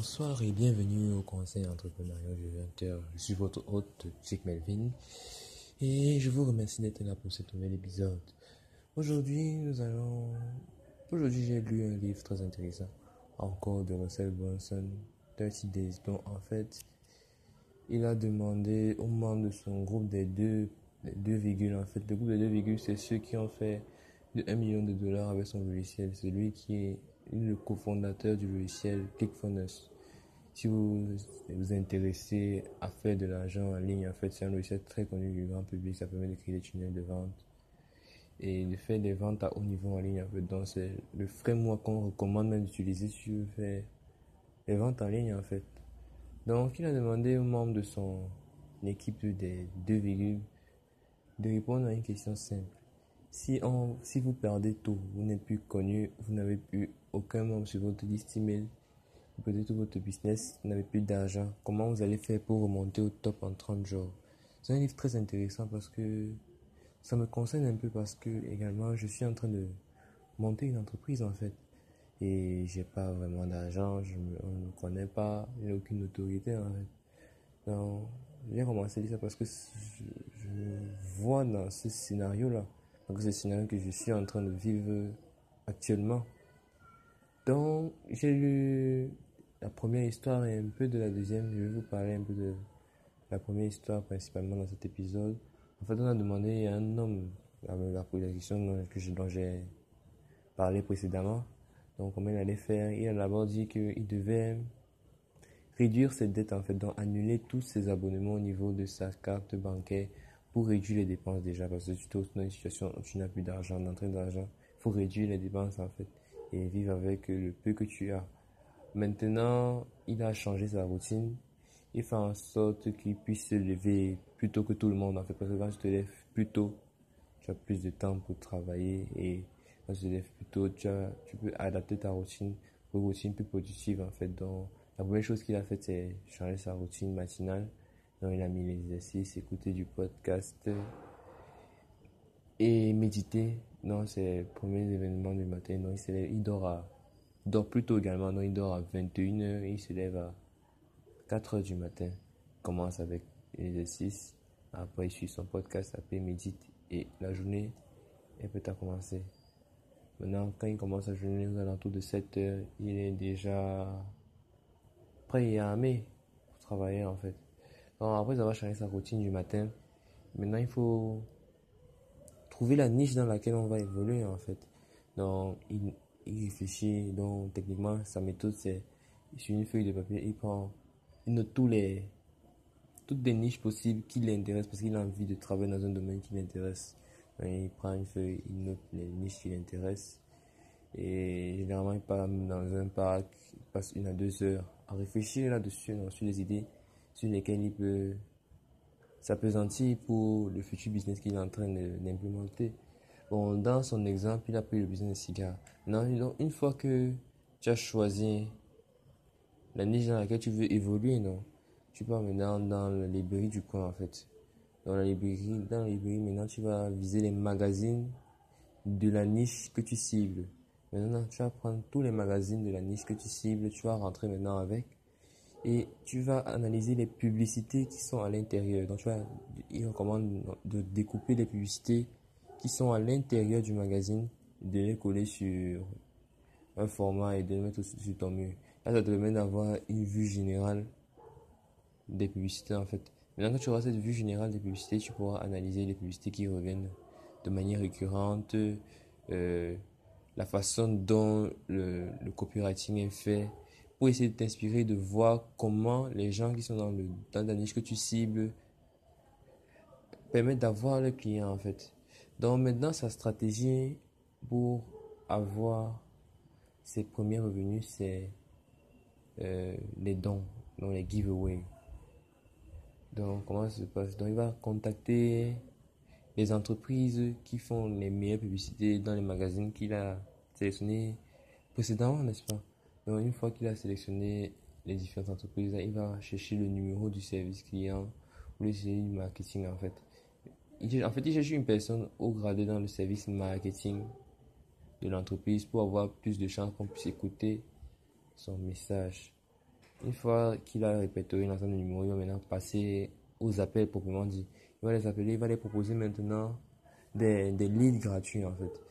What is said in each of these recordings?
Bonsoir et bienvenue au conseil entrepreneurial du 20h. Je suis votre hôte, Chick Melvin, et je vous remercie d'être là pour ce nouvel épisode. Aujourd'hui, nous allons. Aujourd'hui, j'ai lu un livre très intéressant, encore de Russell Brunson, 30 Days, dont en fait, il a demandé aux membres de son groupe des deux, des deux virgules. En fait, le groupe des deux virgules, c'est ceux qui ont fait de 1 million de dollars avec son logiciel. Celui qui est le cofondateur du logiciel ClickFunnels. Si vous vous intéressez à faire de l'argent en ligne, en fait, c'est un logiciel très connu du grand public. Ça permet de créer des tunnels de vente et de faire des ventes à haut niveau en ligne. En fait. Donc, c'est le framework qu'on recommande même d'utiliser si vous faites des ventes en ligne, en fait. Donc, il a demandé aux membres de son équipe des deux virgules de répondre à une question simple. Si, on, si vous perdez tout, vous n'êtes plus connu, vous n'avez plus aucun membre sur votre liste email, tout votre business, n'avez plus d'argent, comment vous allez faire pour remonter au top en 30 jours? C'est un livre très intéressant parce que ça me concerne un peu parce que également je suis en train de monter une entreprise en fait. Et j'ai pas vraiment d'argent, je on ne me connaît pas, a aucune autorité en fait. Donc, j'ai commencé à dire ça parce que je, je vois dans ce scénario-là. Donc, c'est le scénario que je suis en train de vivre actuellement. Donc, j'ai lu la première histoire et un peu de la deuxième. Je vais vous parler un peu de la première histoire principalement dans cet épisode. En fait, on a demandé à un homme à la question que dont j'ai parlé précédemment. Donc, comment il allait faire. Il a d'abord dit qu'il devait réduire ses dettes, en fait, donc annuler tous ses abonnements au niveau de sa carte bancaire pour réduire les dépenses déjà. Parce que tu es dans une situation où tu n'as plus d'argent, d'entrée d'argent. Il faut réduire les dépenses, en fait, et vivre avec le peu que tu as. Maintenant, il a changé sa routine. Il fait en sorte qu'il puisse se lever plus tôt que tout le monde, en fait. Parce que quand tu te lèves plus tôt, tu as plus de temps pour travailler. Et quand tu te lèves plus tôt, tu, peux adapter ta routine pour une routine plus productive, en fait. Donc, la première chose qu'il a fait, c'est changer sa routine matinale. Donc, il a mis les exercices, écouter du podcast et méditer. Non, c'est le premier événement du matin. Non, il, lève, il dort à, dort plus tôt également. Non, il dort à 21h. Il se lève à 4h du matin. Il commence avec l'exercice. Après, il suit son podcast, après, médite. Et la journée est peut-être à commencer. Maintenant, quand il commence la journée aux alentours de 7h, il est déjà prêt et armé pour travailler en fait. Donc après avoir changé sa routine du matin, maintenant il faut trouver la niche dans laquelle on va évoluer en fait. Donc il, réfléchit, donc techniquement sa méthode c'est sur une feuille de papier, il prend, il note tous les, toutes les niches possibles qui l'intéressent parce qu'il a envie de travailler dans un domaine qui l'intéresse. Il prend une feuille, il note les niches qui l'intéressent et généralement il part dans un parc, il passe une à deux heures à réfléchir là-dessus, sur les idées sur lesquelles il peut s'apesantir pour le futur business qu'il est en train d'implémenter. Bon, dans son exemple, il a pris le business de cigares. Une fois que tu as choisi la niche dans laquelle tu veux évoluer, non, tu pars maintenant dans la librairie du coin, en fait. Dans la librairie, dans la librairie, maintenant, tu vas viser les magazines de la niche que tu cibles. Maintenant, tu vas prendre tous les magazines de la niche que tu cibles, tu vas rentrer maintenant avec et tu vas analyser les publicités qui sont à l'intérieur. Donc, tu vas, il recommande de découper les publicités qui sont à l'intérieur du magazine, de les coller sur un format et de les mettre sur ton mur. Là, ça te permet d'avoir une vue générale des publicités en fait. Maintenant que tu auras cette vue générale des publicités, tu pourras analyser les publicités qui reviennent de manière récurrente, euh, la façon dont le copywriting est fait, pour essayer de t'inspirer, de voir comment les gens qui sont dans, le, dans la niche que tu cibles permettent d'avoir le client en fait. Donc maintenant, sa stratégie pour avoir ses premiers revenus, c'est euh, les dons, donc les giveaways. Donc, comment ça se passe? Donc, il va contacter les entreprises qui font les meilleures publicités dans les magazines qu'il a sélectionnés précédemment, n'est-ce pas? Donc, une fois qu'il a sélectionné les différentes entreprises, il va chercher le numéro du service client ou le service marketing, en fait. Il, en fait, il cherche une personne haut gradée dans le service marketing de l'entreprise pour avoir plus de chances qu'on puisse écouter son message. Une fois qu'il a répertorié l'ensemble de numéros, il va maintenant passer aux appels proprement dit. Il va les appeler, il va les proposer maintenant des, des leads gratuits en fait.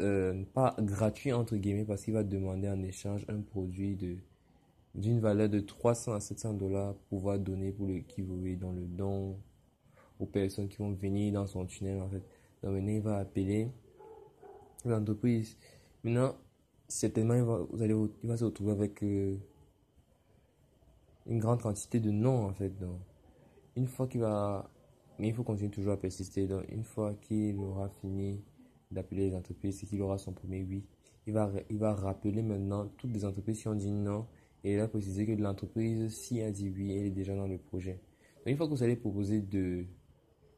Euh, pas gratuit entre guillemets parce qu'il va demander en échange un produit de d'une valeur de 300 à 700 dollars pour pouvoir donner pour le giveaway dans le don aux personnes qui vont venir dans son tunnel en fait. Donc maintenant il va appeler l'entreprise. Maintenant, certainement il va, vous allez, il va se retrouver avec euh, une grande quantité de noms en fait. Donc, une fois qu'il va, mais il faut continuer toujours à persister. Donc, une fois qu'il aura fini d'appeler les entreprises et qu'il aura son premier oui, il va, il va rappeler maintenant toutes les entreprises qui ont dit non et il va préciser que l'entreprise, si elle dit oui, elle est déjà dans le projet. Donc, une fois que vous allez proposer de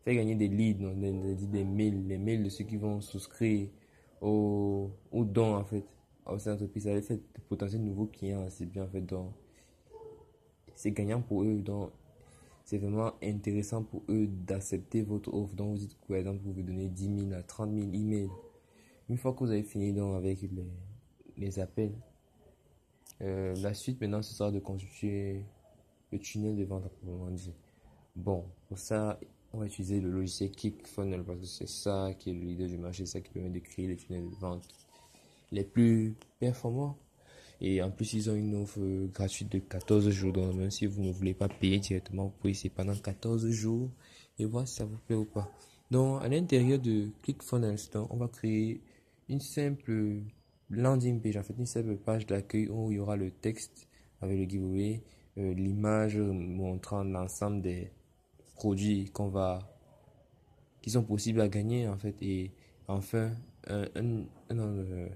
faire gagner des leads, des, des, mails, les mails de ceux qui vont souscrire aux dons en fait, à cette entreprise, va faire de potentiels nouveaux clients, c'est bien en fait. Donc, c'est gagnant pour eux. Donc, c'est vraiment intéressant pour eux d'accepter votre offre. Donc, vous dites, par exemple, vous pouvez donner 10 000 à 30 000 emails. Une fois que vous avez fini donc, avec les, les appels, euh, la suite maintenant, ce sera de constituer le tunnel de vente proprement dit. Bon, pour ça, on va utiliser le logiciel ClickFunnels parce que c'est ça qui est le leader du marché, c'est ça qui permet de créer les tunnels de vente les plus performants. Et en plus, ils ont une offre gratuite de 14 jours. Donc, même si vous ne voulez pas payer directement, vous pouvez essayer pendant 14 jours et voir si ça vous plaît ou pas. Donc, à l'intérieur de ClickFunnels, on va créer une simple landing page, en fait, une simple page d'accueil où il y aura le texte avec le giveaway, euh, l'image montrant l'ensemble des produits qu'on va, qui sont possibles à gagner, en fait, et enfin, un, un, un, euh,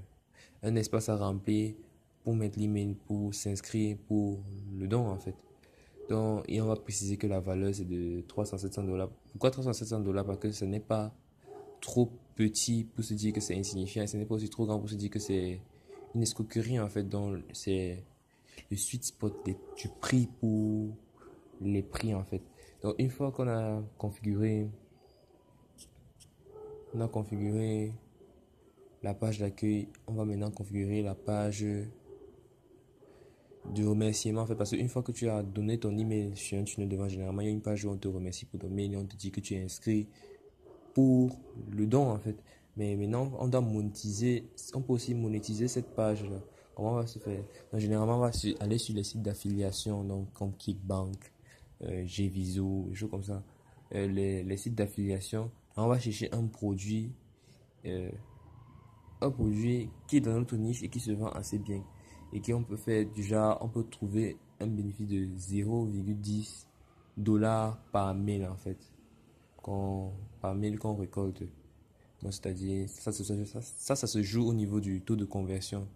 un espace à remplir pour mettre l'email, pour s'inscrire pour le don en fait. Donc, et on va préciser que la valeur c'est de 300-700 dollars. Pourquoi 300-700 dollars? Parce que ce n'est pas trop petit pour se dire que c'est insignifiant, ce n'est pas aussi trop grand pour se dire que c'est une escroquerie en fait. Donc, c'est le sweet spot du prix pour les prix en fait. Donc, une fois qu'on a configuré, on a configuré la page d'accueil, on va maintenant configurer la page de remerciement en fait parce qu'une fois que tu as donné ton email sur un tunnel de vente généralement il y a une page où on te remercie pour ton mail et on te dit que tu es inscrit pour le don en fait. Mais maintenant on doit monétiser on peut aussi monétiser cette page là comment on va se faire? Généralement on va aller sur les sites d'affiliation donc comme Kickbank euh, Gviso des choses comme ça. Euh, les, les, sites d'affiliation on va chercher un produit euh, un produit qui est dans notre niche et qui se vend assez bien et qu'on peut faire déjà, on peut trouver un bénéfice de 0,10 dollars par mail en fait, qu'on, par mail qu'on récolte. c'est-à-dire, ça, ça, ça, ça, se joue au niveau du taux de conversion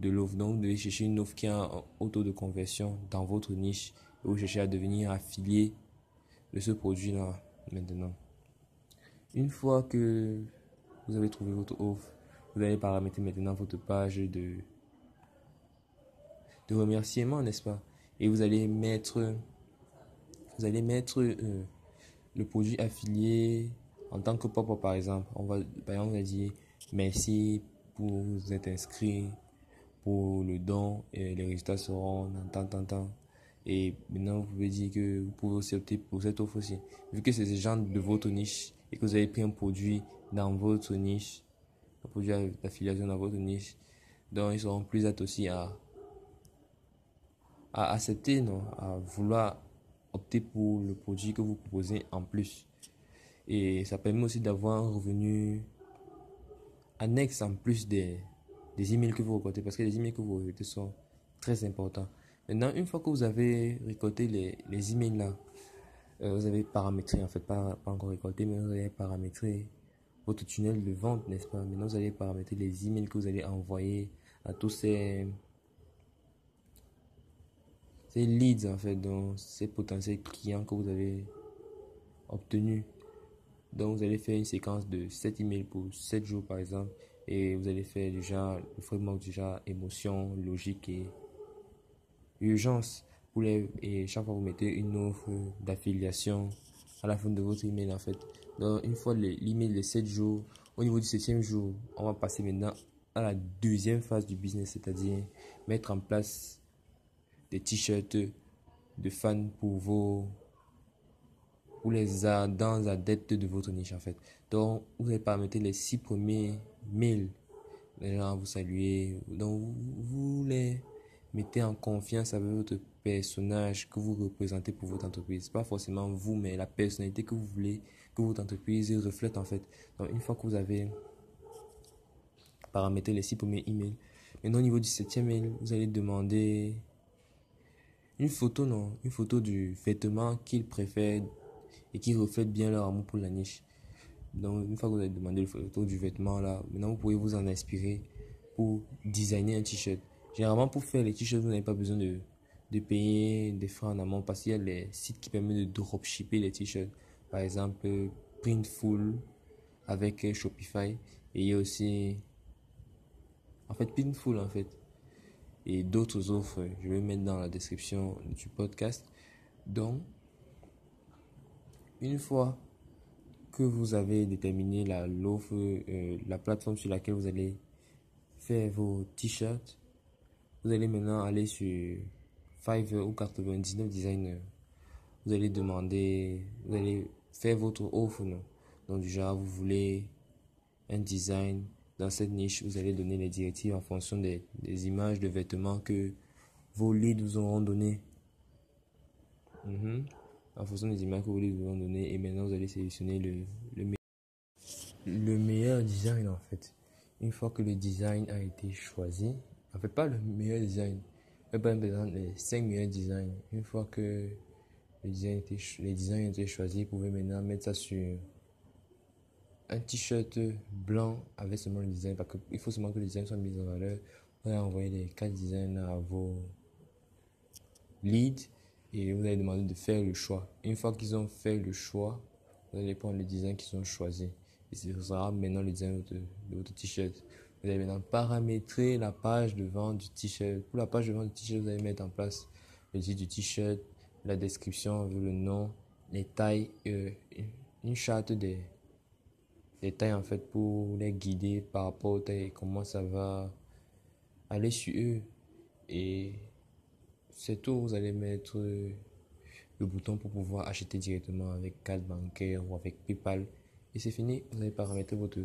de l'offre. Donc, vous devez chercher une offre qui a un haut taux de conversion dans votre niche et vous cherchez à devenir affilié de ce produit-là maintenant. Une fois que vous avez trouvé votre offre, vous allez paramétrer maintenant votre page de de remerciement, n'est-ce pas? Et vous allez mettre, vous allez mettre euh, le produit affilié en tant que pop par exemple. On va, par exemple, on va dire merci pour vous être inscrit pour le don et les résultats seront dans tant, tant, tant. Et maintenant, vous pouvez dire que vous pouvez aussi opter pour cette offre aussi. Vu que c'est des gens de votre niche et que vous avez pris un produit dans votre niche, un produit d'affiliation dans votre niche, donc ils seront plus aptes aussi à à accepter, non, à vouloir opter pour le produit que vous proposez en plus. Et ça permet aussi d'avoir un revenu annexe en plus des, des emails que vous récoltez, parce que les emails que vous récoltez sont très importants. Maintenant, une fois que vous avez récolté les, les emails là, euh, vous avez paramétré, en fait, pas, pas encore récolté, mais vous avez paramétré votre tunnel de vente, n'est-ce pas? Maintenant, vous allez paramétrer les emails que vous allez envoyer à tous ces ces leads en fait, donc ces potentiels clients que vous avez obtenus. Donc vous allez faire une séquence de 7 emails pour 7 jours par exemple et vous allez faire déjà le framework déjà émotion, logique et urgence pour les, et chaque fois vous mettez une offre d'affiliation à la fin de votre email en fait. Donc une fois l'email de 7 jours, au niveau du 7 jour, on va passer maintenant à la deuxième phase du business, c'est-à-dire mettre en place des t-shirts de fans pour vos pour les ardents adeptes de votre niche en fait. Donc vous allez paramétrer les six premiers mails. Les gens vous saluer. Donc vous les mettez en confiance avec votre personnage que vous représentez pour votre entreprise. Pas forcément vous, mais la personnalité que vous voulez que votre entreprise reflète en fait. Donc une fois que vous avez paramétré les six premiers emails, maintenant au niveau du septième mail, vous allez demander une photo, non, une photo du vêtement qu'ils préfèrent et qui reflète bien leur amour pour la niche. Donc une fois que vous avez demandé le photo du vêtement là, maintenant vous pouvez vous en inspirer pour designer un t-shirt. Généralement pour faire les t-shirts, vous n'avez pas besoin de de payer des frais en amont parce qu'il y a les sites qui permettent de dropshipper les t-shirts. Par exemple, Printful avec Shopify. Et il y a aussi, en fait, Printful en fait. Et d'autres offres, je vais mettre dans la description du podcast. Donc, une fois que vous avez déterminé la, l'offre, euh, la plateforme sur laquelle vous allez faire vos t-shirts, vous allez maintenant aller sur Fiverr ou 99 designers. Vous allez demander, vous allez faire votre offre. Non? Donc, genre, vous voulez un design dans cette niche, vous allez donner les directives en fonction des, images de vêtements que vos leads vous auront donné. Mhm. En fonction des images que vos leads vous auront donné. Et maintenant, vous allez sélectionner le, le, le meilleur design en fait. Une fois que le design a été choisi, en fait, pas le meilleur design, par exemple, les 5 meilleurs designs. Une fois que les designs ont été choisis, vous pouvez maintenant mettre ça sur un t-shirt blanc avec seulement le design. Parce qu'il faut seulement que le design soit mis en valeur. Vous allez envoyer les 4 designs à vos leads et vous allez demander de faire le choix. Une fois qu'ils ont fait le choix, vous allez prendre le design qu'ils ont choisi. Et ce sera maintenant le design de votre t-shirt. Vous allez maintenant paramétrer la page de vente du t-shirt. Pour la page de vente du t-shirt, vous allez mettre en place le titre du t-shirt, la description, le nom, les tailles, euh, une charte des, tailles en fait pour les guider par rapport aux tailles et comment ça va aller sur eux. Et c'est tout, vous allez mettre le bouton pour pouvoir acheter directement avec carte bancaire ou avec PayPal. Et c'est fini, vous allez paramétrer votre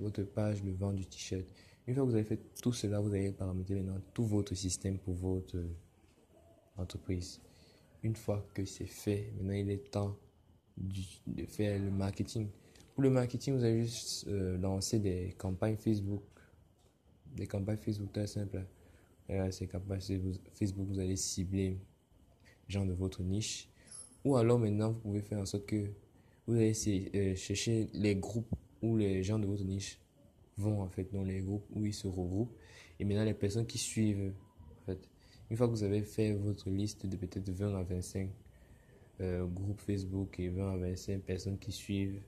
votre page de vente du t-shirt. Une fois que vous avez fait tout cela, vous allez paramétrer maintenant tout votre système pour votre entreprise. Une fois que c'est fait, maintenant il est temps de faire le marketing. Pour le marketing, vous allez juste euh, lancer des campagnes Facebook. Des campagnes Facebook très simples. ces campagnes Facebook, vous allez cibler les gens de votre niche. Ou alors maintenant, vous pouvez faire en sorte que vous allez euh, chercher les groupes où les gens de votre niche vont en fait dans les groupes où ils se regroupent. Et maintenant, les personnes qui suivent, en fait, une fois que vous avez fait votre liste de peut-être 20 à 25 euh, groupes Facebook et 20 à 25 personnes qui suivent,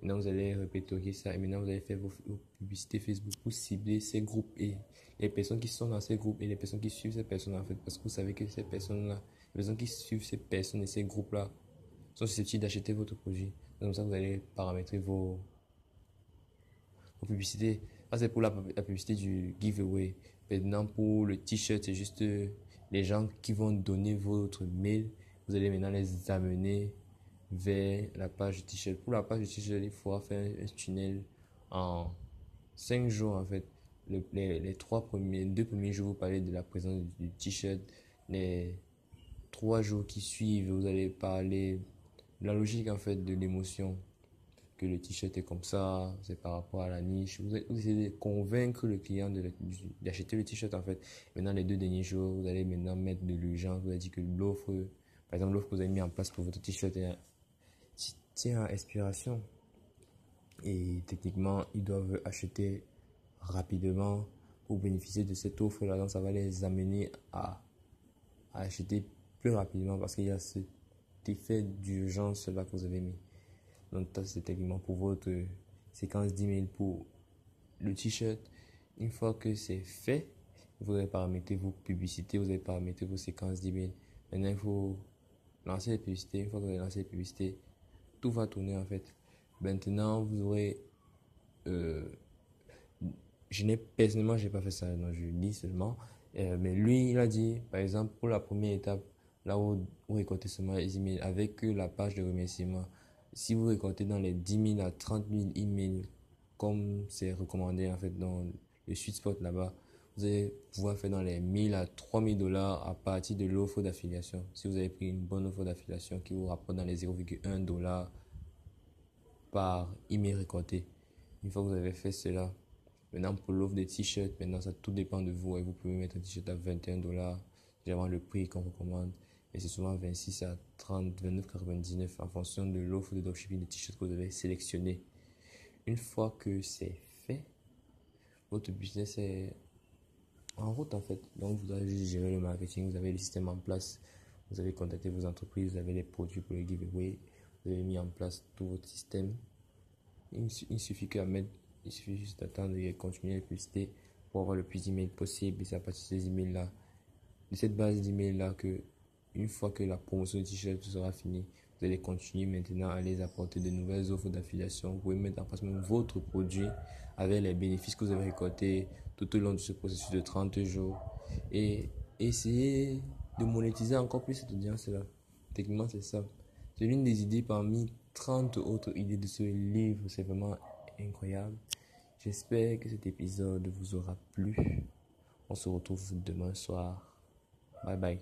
maintenant vous allez répéter ça et maintenant vous allez faire vos, publicités Facebook pour cibler ces groupes et les personnes qui sont dans ces groupes et les personnes qui suivent ces personnes en parce que vous savez que ces personnes-là, les personnes qui suivent ces personnes et ces groupes-là sont susceptibles d'acheter votre produit. Donc ça vous allez paramétrer vos publicité. Ça, c'est pour la, publicité du giveaway. Maintenant, pour le t-shirt, c'est juste les gens qui vont donner votre mail. Vous allez maintenant les amener vers la page t-shirt. Pour la page t-shirt, il faudra faire un tunnel en 5 jours, en fait. les, les, trois premiers, deux premiers jours, vous parlez de la présence du t-shirt. Les trois jours qui suivent, vous allez parler de la logique, en fait, de l'émotion que le t-shirt est comme ça, c'est par rapport à la niche. Vous, essayez de convaincre le client d'acheter le t-shirt en fait. Maintenant, les deux derniers jours, vous allez maintenant mettre de l'urgence. Vous allez dire que l'offre, par exemple, l'offre que vous avez mis en place pour votre t-shirt tient à expiration. Et techniquement, ils doivent acheter rapidement pour bénéficier de cette offre-là. Donc, ça va les amener à, acheter plus rapidement parce qu'il y a cet effet d'urgence là que vous avez mis. Donc, c'est techniquement pour votre séquence d'email pour le t-shirt. Une fois que c'est fait, vous allez paramétrer vos publicités, vous allez paramétrer vos séquences d'email. Maintenant, il faut lancer les publicités. Une fois que vous avez lancé les publicités, tout va tourner en fait. Maintenant, vous aurez. Euh, je n'ai personnellement, j'ai pas fait ça, non, je lis seulement. Euh, mais lui, il a dit, par exemple, pour la première étape, là où vous récoltez seulement les emails, avec la page de remerciement, si vous récoltez dans les 10 000 à 30 000 emails, comme c'est recommandé en fait dans le sweet spot là-bas, allez pouvoir faire dans les 1000 à 3000 dollars à partir de l'offre d'affiliation. Si vous avez pris une bonne offre d'affiliation qui vous rapporte dans les 0,1 dollars par email récolté. Une fois que vous avez fait cela, maintenant pour l'offre des t-shirts, maintenant ça tout dépend de vous et vous pouvez mettre un t-shirt à 21 dollars, généralement le prix qu'on recommande. Et c'est souvent 26 à 30, 29,99 en fonction de l'offre de dropshipping de t-shirts que vous avez sélectionné. Une fois que c'est fait, votre business est en route en fait. Donc vous avez gérer le marketing, vous avez le système en place, vous avez contacté vos entreprises, vous avez les produits pour les giveaways, vous avez mis en place tout votre système. Il, suffit qu'à mettre, il suffit juste d'attendre et continuer à publiciter pour avoir le plus d'emails possible. Et c'est à partir de ces emails là, de cette base d'emails là que une fois que la promotion de t-shirt sera finie, vous allez continuer maintenant à les apporter de nouvelles offres d'affiliation. Vous pouvez mettre en place même votre produit avec les bénéfices que vous avez récoltés tout au long de ce processus de 30 jours et essayer de monétiser encore plus cette audience-là. Techniquement, c'est ça. C'est l'une des idées parmi 30 autres idées de ce livre. C'est vraiment incroyable. J'espère que cet épisode vous aura plu. On se retrouve demain soir. Bye bye.